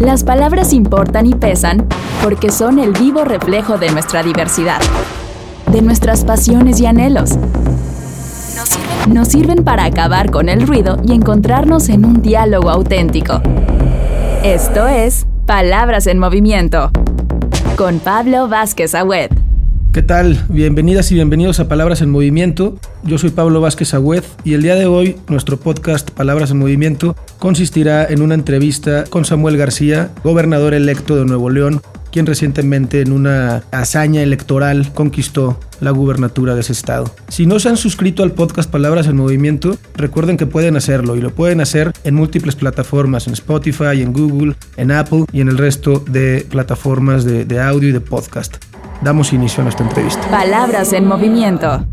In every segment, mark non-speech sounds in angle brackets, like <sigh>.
Las palabras importan y pesan porque son el vivo reflejo de nuestra diversidad, de nuestras pasiones y anhelos. Nos sirven para acabar con el ruido y encontrarnos en un diálogo auténtico. Esto es Palabras en Movimiento con Pablo Vázquez Agüed. ¿Qué tal? Bienvenidas y bienvenidos a Palabras en Movimiento. Yo soy Pablo Vázquez Agüed y el día de hoy nuestro podcast Palabras en Movimiento consistirá en una entrevista con Samuel García, gobernador electo de Nuevo León, quien recientemente en una hazaña electoral conquistó la gubernatura de ese estado. Si no se han suscrito al podcast Palabras en Movimiento, recuerden que pueden hacerlo y lo pueden hacer en múltiples plataformas, en Spotify, en Google, en Apple y en el resto de plataformas de audio y de podcast. Damos inicio a nuestra entrevista. Palabras en movimiento.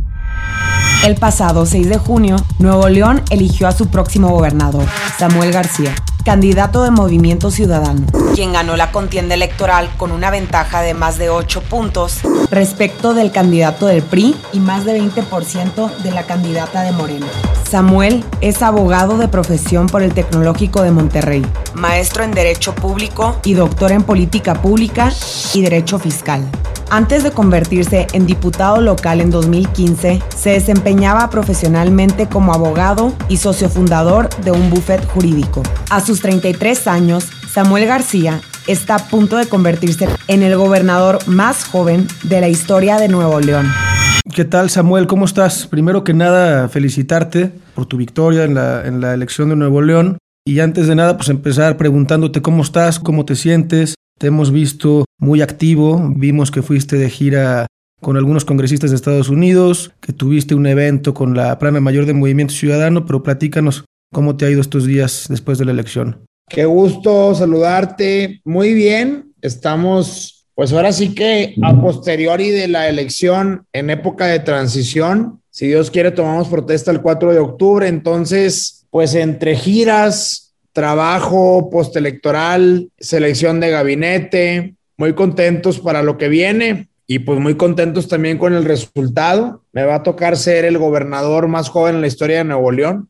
El pasado 6 de junio, Nuevo León eligió a su próximo gobernador, Samuel García, candidato de Movimiento Ciudadano, quien ganó la contienda electoral con una ventaja de más de 8 puntos respecto del candidato del PRI y más de 20% de la candidata de Moreno. Samuel es abogado de profesión por el Tecnológico de Monterrey, maestro en Derecho Público y doctor en Política Pública y Derecho Fiscal. Antes de convertirse en diputado local en 2015, se desempeñaba profesionalmente como abogado y socio fundador de un bufet jurídico. A sus 33 años, Samuel García está a punto de convertirse en el gobernador más joven de la historia de Nuevo León. ¿Qué tal Samuel? ¿Cómo estás? Primero que nada, felicitarte por tu victoria en la, en la elección de Nuevo León. Y antes de nada, pues empezar preguntándote cómo estás, cómo te sientes, te hemos visto muy activo, vimos que fuiste de gira con algunos congresistas de Estados Unidos, que tuviste un evento con la plana mayor de Movimiento Ciudadano, pero platícanos cómo te ha ido estos días después de la elección. Qué gusto saludarte. Muy bien, estamos pues ahora sí que a posteriori de la elección en época de transición, si Dios quiere tomamos protesta el 4 de octubre, entonces pues entre giras, trabajo postelectoral, selección de gabinete, muy contentos para lo que viene y pues muy contentos también con el resultado. Me va a tocar ser el gobernador más joven en la historia de Nuevo León.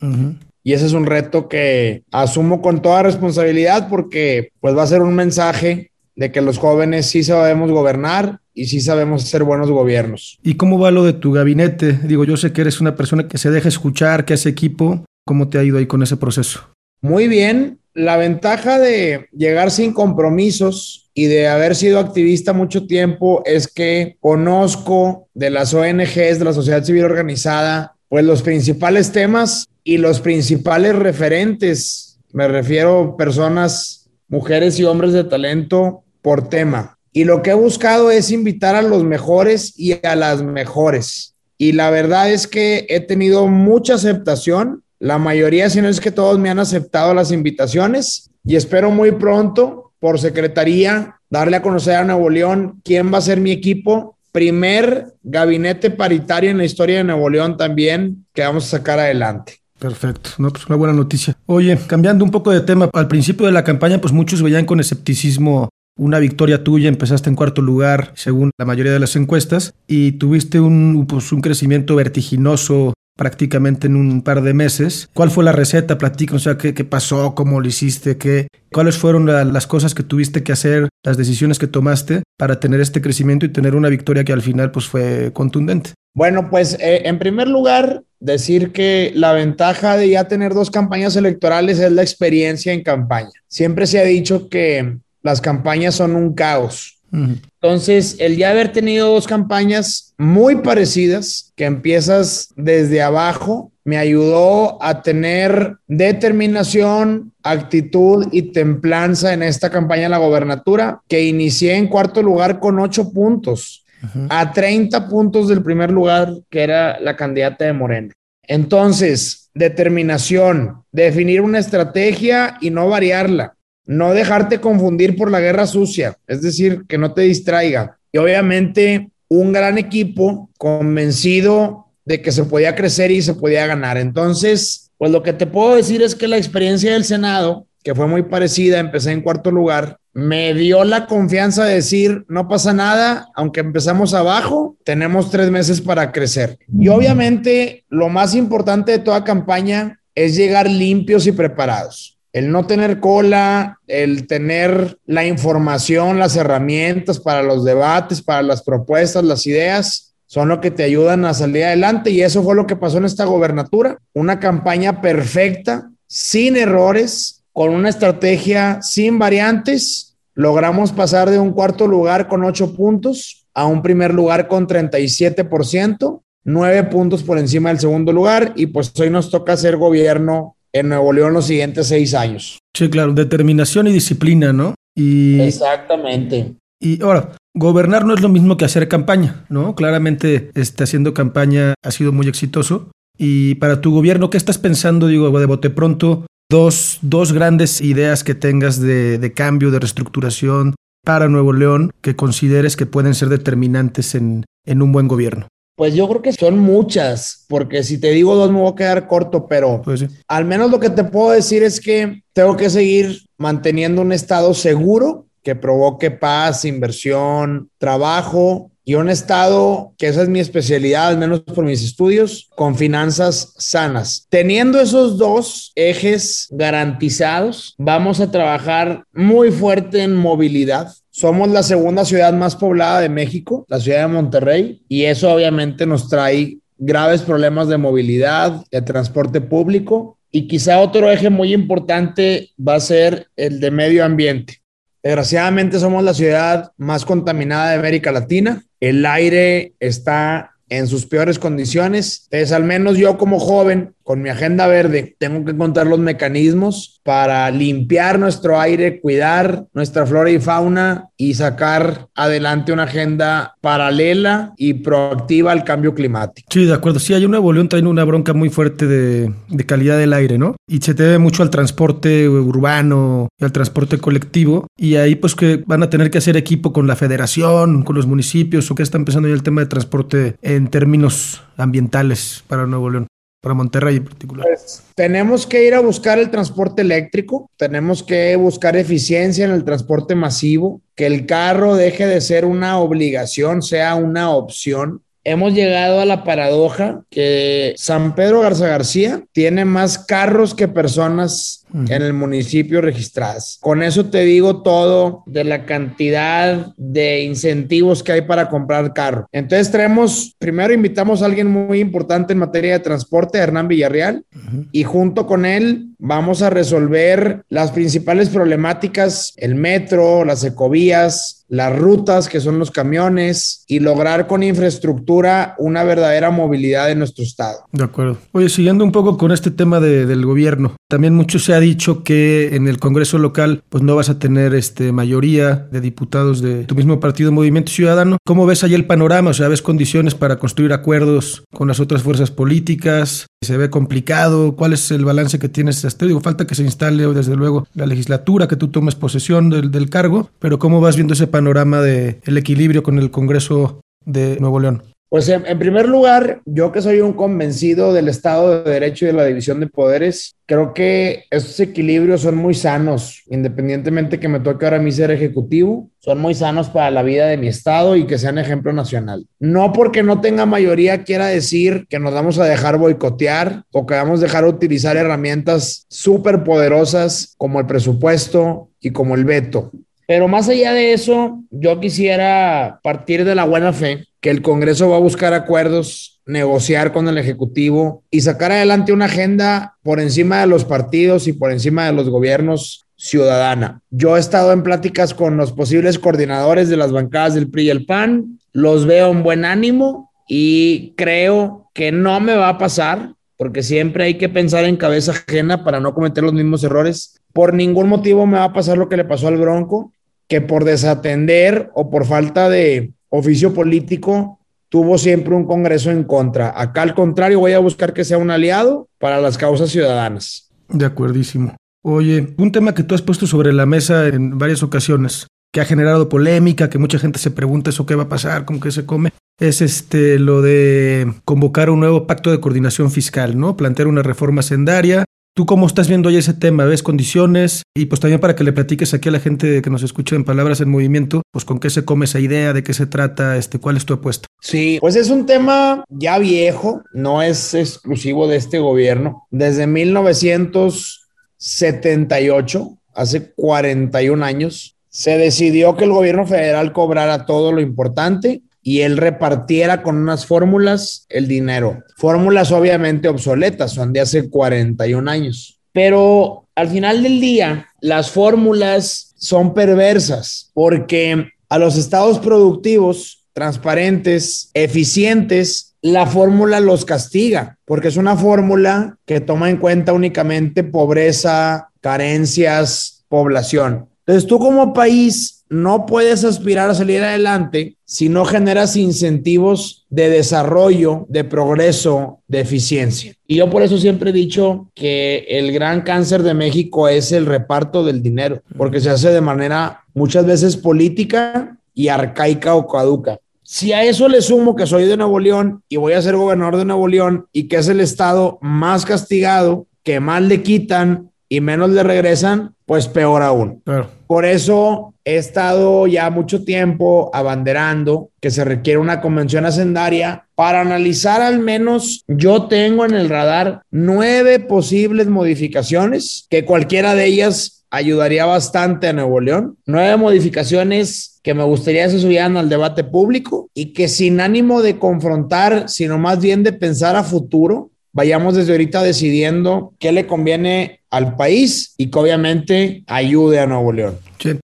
Y ese es un reto que asumo con toda responsabilidad porque pues va a ser un mensaje de que los jóvenes sí sabemos gobernar y sí sabemos hacer buenos gobiernos. ¿Y cómo va lo de tu gabinete? Digo, yo sé que eres una persona que se deja escuchar, que hace equipo. ¿Cómo te ha ido ahí con ese proceso? Muy bien, la ventaja de llegar sin compromisos y de haber sido activista mucho tiempo es que conozco de las ONGs, de la sociedad civil organizada, pues los principales temas y los principales referentes. Me refiero a personas, mujeres y hombres de talento por tema. Y lo que he buscado es invitar a los mejores y a las mejores. Y la verdad es que he tenido mucha aceptación la mayoría, si no es que todos me han aceptado las invitaciones y espero muy pronto por secretaría darle a conocer a Nuevo León quién va a ser mi equipo. Primer gabinete paritario en la historia de Nuevo León también que vamos a sacar adelante. Perfecto, no, pues una buena noticia. Oye, cambiando un poco de tema, al principio de la campaña, pues muchos veían con escepticismo una victoria tuya, empezaste en cuarto lugar según la mayoría de las encuestas y tuviste un, pues, un crecimiento vertiginoso prácticamente en un par de meses. ¿Cuál fue la receta? Platícanos, o sea, ¿qué, pasó? ¿Cómo lo hiciste? ¿Qué, ¿Cuáles fueron las cosas que tuviste que hacer, las decisiones que tomaste para tener este crecimiento y tener una victoria que al final pues fue contundente? Bueno, pues eh, en primer lugar, decir que la ventaja de ya tener dos campañas electorales es la experiencia en campaña. Siempre se ha dicho que las campañas son un caos entonces, el ya haber tenido dos campañas muy parecidas, que empiezas desde abajo, me ayudó a tener determinación, actitud y templanza en esta campaña de la gobernatura, que inicié en cuarto lugar con ocho puntos, a 30 puntos del primer lugar, que era la candidata de Morena. Entonces, determinación, definir una estrategia y no variarla no dejarte confundir por la guerra sucia, es decir, que no te distraiga. Y obviamente un gran equipo convencido de que se podía crecer y se podía ganar. Entonces, pues lo que te puedo decir es que la experiencia del Senado, que fue muy parecida, empecé en cuarto lugar, me dio la confianza de decir, no pasa nada, aunque empezamos abajo, tenemos tres meses para crecer. Y obviamente lo más importante de toda campaña es llegar limpios y preparados. El no tener cola, el tener la información, las herramientas para los debates, para las propuestas, las ideas, son lo que te ayudan a salir adelante y eso fue lo que pasó en esta gobernatura. Una campaña perfecta, sin errores, con una estrategia sin variantes. Logramos pasar de un cuarto lugar con ocho puntos a un primer lugar con 37%, nueve puntos por encima del segundo lugar y pues hoy nos toca hacer gobierno en Nuevo León los siguientes seis años. Sí, claro, determinación y disciplina, ¿no? Y, Exactamente. Y ahora, gobernar no es lo mismo que hacer campaña, ¿no? Claramente este, haciendo campaña ha sido muy exitoso. Y para tu gobierno, ¿qué estás pensando, digo, de bote pronto? Dos, dos grandes ideas que tengas de, de cambio, de reestructuración para Nuevo León que consideres que pueden ser determinantes en, en un buen gobierno. Pues yo creo que son muchas, porque si te digo dos me voy a quedar corto, pero pues al menos lo que te puedo decir es que tengo que seguir manteniendo un estado seguro que provoque paz, inversión, trabajo y un estado, que esa es mi especialidad, al menos por mis estudios, con finanzas sanas. Teniendo esos dos ejes garantizados, vamos a trabajar muy fuerte en movilidad. Somos la segunda ciudad más poblada de México, la ciudad de Monterrey, y eso obviamente nos trae graves problemas de movilidad, de transporte público, y quizá otro eje muy importante va a ser el de medio ambiente. Desgraciadamente somos la ciudad más contaminada de América Latina. El aire está en sus peores condiciones. Entonces, al menos yo como joven, con mi agenda verde, tengo que encontrar los mecanismos para limpiar nuestro aire, cuidar nuestra flora y fauna y sacar adelante una agenda paralela y proactiva al cambio climático. Sí, de acuerdo. Sí, hay una Nuevo León trae una bronca muy fuerte de, de calidad del aire, ¿no? Y se debe mucho al transporte urbano y al transporte colectivo. Y ahí pues que van a tener que hacer equipo con la federación, con los municipios o que está empezando ya el tema de transporte en términos ambientales para Nuevo León para Monterrey en particular? Pues, tenemos que ir a buscar el transporte eléctrico, tenemos que buscar eficiencia en el transporte masivo, que el carro deje de ser una obligación, sea una opción hemos llegado a la paradoja que San Pedro Garza García tiene más carros que personas en el municipio registradas. Con eso te digo todo de la cantidad de incentivos que hay para comprar carro. Entonces traemos, primero invitamos a alguien muy importante en materia de transporte, Hernán Villarreal, y junto con él vamos a resolver las principales problemáticas, el metro, las ecovías, las rutas, que son los camiones, y lograr con infraestructura una verdadera movilidad en nuestro estado. De acuerdo. Oye, siguiendo un poco con este tema del gobierno, también mucho se ha dicho que en el Congreso local pues no vas a tener este, mayoría de diputados de tu mismo partido Movimiento Ciudadano. ¿Cómo ves ahí el panorama? O sea, ¿ves condiciones para construir acuerdos con las otras fuerzas políticas? ¿Se ve complicado? ¿Cuál es el balance que tienes hasta Digo, falta que se instale desde luego la legislatura, que tú tomes posesión del, del cargo, pero ¿cómo vas viendo ese panorama? del el equilibrio con el Congreso de Nuevo León? Pues en, primer lugar, yo que soy un convencido del Estado de Derecho y de la división de poderes, creo que estos equilibrios son muy sanos, independientemente que me toque ahora a mí ser ejecutivo, son muy sanos para la vida de mi Estado y que sean ejemplo nacional. No porque no tenga mayoría quiera decir que nos vamos a dejar boicotear o que vamos a dejar utilizar herramientas súper poderosas como el presupuesto y como el veto. Pero más allá de eso, yo quisiera partir de la buena fe que el Congreso va a buscar acuerdos, negociar con el Ejecutivo y sacar adelante una agenda por encima de los partidos y por encima de los gobiernos ciudadana. Yo he estado en pláticas con los posibles coordinadores de las bancadas del PRI y el PAN, los veo en buen ánimo y creo que no me va a pasar, porque siempre hay que pensar en cabeza ajena para no cometer los mismos errores. Por ningún motivo me va a pasar lo que le pasó al Bronco que por desatender o por falta de oficio político tuvo siempre un Congreso en contra. Acá al contrario, voy a buscar que sea un aliado para las causas ciudadanas. De acuerdísimo. Oye, un tema que tú has puesto sobre la mesa en varias ocasiones, que ha generado polémica, que mucha gente se pregunta eso qué va a pasar, cómo que se come, es este lo de convocar un nuevo pacto de coordinación fiscal, ¿no? Plantear una reforma sendaria ¿Tú cómo estás viendo hoy ese tema? ¿Ves condiciones? Y pues también para que le platiques aquí a la gente que nos escucha en Palabras en Movimiento, pues con qué se come esa idea, de qué se trata, este, cuál es tu apuesta. Sí, pues es un tema ya viejo, no es exclusivo de este gobierno. Desde 1900 78, hace 41 años, se decidió que el gobierno federal cobrara todo lo importante y él repartiera con unas fórmulas el dinero. Fórmulas obviamente obsoletas, son de hace 41 años. Pero al final del día, las fórmulas son perversas porque a los estados productivos transparentes, eficientes, la fórmula los castiga, porque es una fórmula que toma en cuenta únicamente pobreza, carencias, población. Entonces tú como país no puedes aspirar a salir adelante si no generas incentivos de desarrollo, de progreso, de eficiencia. Y yo por eso siempre he dicho que el gran cáncer de México es el reparto del dinero, porque se hace de manera muchas veces política y arcaica o caduca. Si a eso le sumo que soy de Nuevo León y voy a ser gobernador de Nuevo León y que es el estado más castigado, que más le quitan y menos le regresan, pues peor aún. Por eso he estado ya mucho tiempo abanderando que se requiere una convención hacendaria para analizar al menos, yo tengo en el radar nueve posibles modificaciones, que cualquiera de ellas ayudaría bastante a Nuevo León. Nueve modificaciones que me gustaría se subieran al debate público y que sin ánimo de confrontar, sino más bien de pensar a futuro, vayamos desde ahorita decidiendo qué le conviene al país y que obviamente ayude a Nuevo León.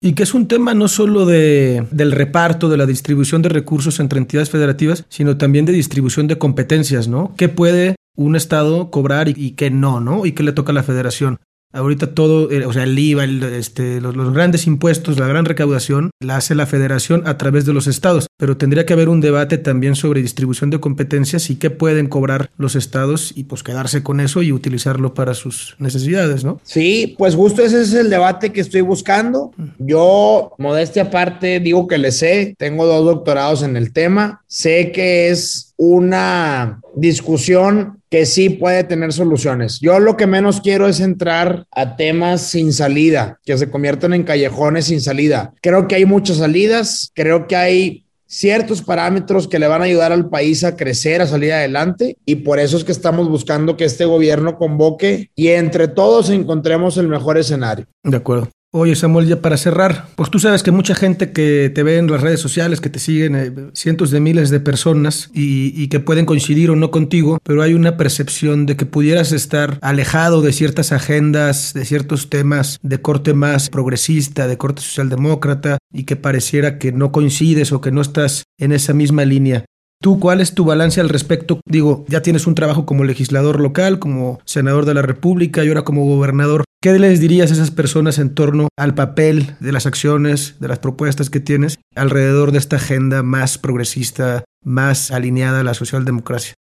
Y que es un tema no solo de, del reparto, de la distribución de recursos entre entidades federativas, sino también de distribución de competencias, ¿no? ¿Qué puede un Estado cobrar y, y qué no, ¿no? Y qué le toca a la federación. Ahorita todo, eh, o sea, el IVA, este, los, grandes impuestos, la gran recaudación, la hace la federación a través de los estados, pero tendría que haber un debate también sobre distribución de competencias y qué pueden cobrar los estados y pues quedarse con eso y utilizarlo para sus necesidades, ¿no? Sí, pues justo ese es el debate que estoy buscando. Yo, modestia aparte, digo que le sé, tengo dos doctorados en el tema, sé que es una discusión que sí puede tener soluciones. Yo lo que menos quiero es entrar a temas sin salida, que se conviertan en callejones sin salida. Creo que hay muchas salidas, creo que hay ciertos parámetros que le van a ayudar al país a crecer, a salir adelante, y por eso es que estamos buscando que este gobierno convoque y entre todos encontremos el mejor escenario. De acuerdo. Oye Samuel, ya para cerrar, pues tú sabes que mucha gente que te ve en las redes sociales, que te siguen eh, cientos de miles de personas y, que pueden coincidir o no contigo, pero hay una percepción de que pudieras estar alejado de ciertas agendas, de ciertos temas de corte más progresista, de corte socialdemócrata, y que pareciera que no coincides o que no estás en esa misma línea. ¿Tú cuál es tu balance al respecto? Digo, ya tienes un trabajo como legislador local, como senador de la República y ahora como gobernador. ¿Qué les dirías a esas personas en torno al papel de las acciones, de las propuestas que tienes alrededor de esta agenda más progresista, más alineada a la socialdemocracia?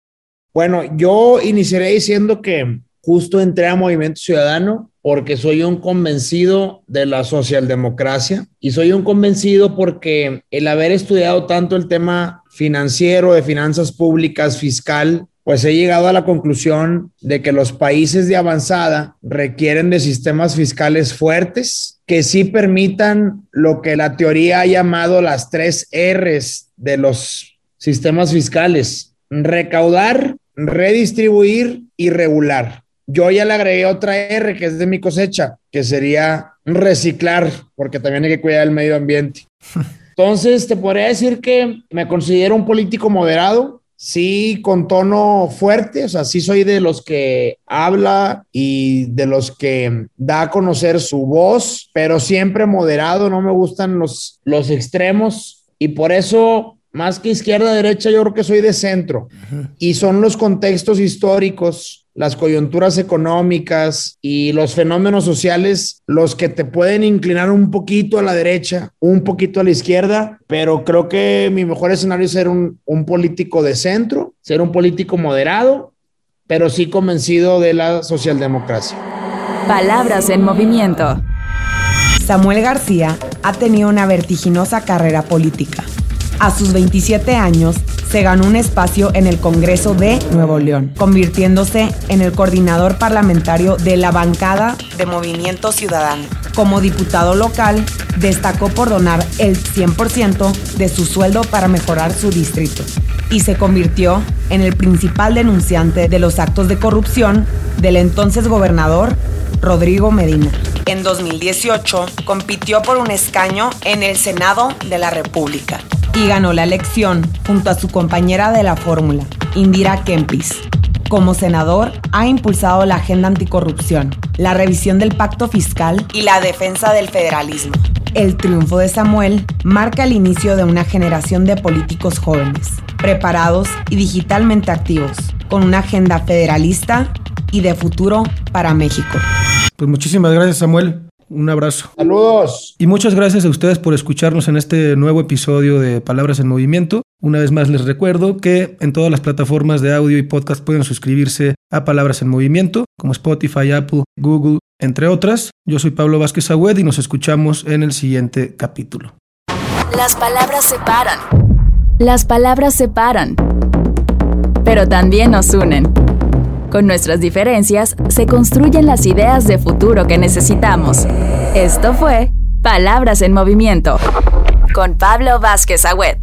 Bueno, yo iniciaré diciendo que justo entré a Movimiento Ciudadano porque soy un convencido de la socialdemocracia y soy un convencido porque el haber estudiado tanto el tema financiero, de finanzas públicas, fiscal, pues he llegado a la conclusión de que los países de avanzada requieren de sistemas fiscales fuertes que sí permitan lo que la teoría ha llamado las tres Rs de los sistemas fiscales, recaudar, redistribuir y regular. Yo ya le agregué otra R que es de mi cosecha, que sería reciclar, porque también hay que cuidar el medio ambiente. <laughs> Entonces, te podría decir que me considero un político moderado, sí con tono fuerte, o sea, sí soy de los que habla y de los que da a conocer su voz, pero siempre moderado, no me gustan los, los extremos y por eso más que izquierda, derecha, yo creo que soy de centro. Y son los contextos históricos, las coyunturas económicas y los fenómenos sociales los que te pueden inclinar un poquito a la derecha, un poquito a la izquierda, pero creo que mi mejor escenario es ser un, un político de centro, ser un político moderado, pero sí convencido de la socialdemocracia. Palabras en movimiento. Samuel García ha tenido una vertiginosa carrera política a sus 27 años, se ganó un espacio en el Congreso de Nuevo León, convirtiéndose en el coordinador parlamentario de la bancada de Movimiento Ciudadano. Como diputado local, destacó por donar el 100% de su sueldo para mejorar su distrito y se convirtió en el principal denunciante de los actos de corrupción del entonces gobernador Rodrigo Medina. En 2018 compitió por un escaño en el Senado de la República y ganó la elección junto a su compañera de la fórmula, Indira Kempis. Como senador, ha impulsado la agenda anticorrupción, la revisión del pacto fiscal y la defensa del federalismo. El triunfo de Samuel marca el inicio de una generación de políticos jóvenes, preparados y digitalmente activos, con una agenda federalista y de futuro para México. Pues muchísimas gracias Samuel. Un abrazo. Saludos. Y muchas gracias a ustedes por escucharnos en este nuevo episodio de Palabras en Movimiento. Una vez más les recuerdo que en todas las plataformas de audio y podcast pueden suscribirse a Palabras en Movimiento, como Spotify, Apple, Google, entre otras. Yo soy Pablo Vázquez Agüed y nos escuchamos en el siguiente capítulo. Las palabras separan. Las palabras separan. Pero también nos unen. Con nuestras diferencias se construyen las ideas de futuro que necesitamos. Esto fue Palabras en Movimiento con Pablo Vázquez Agüed.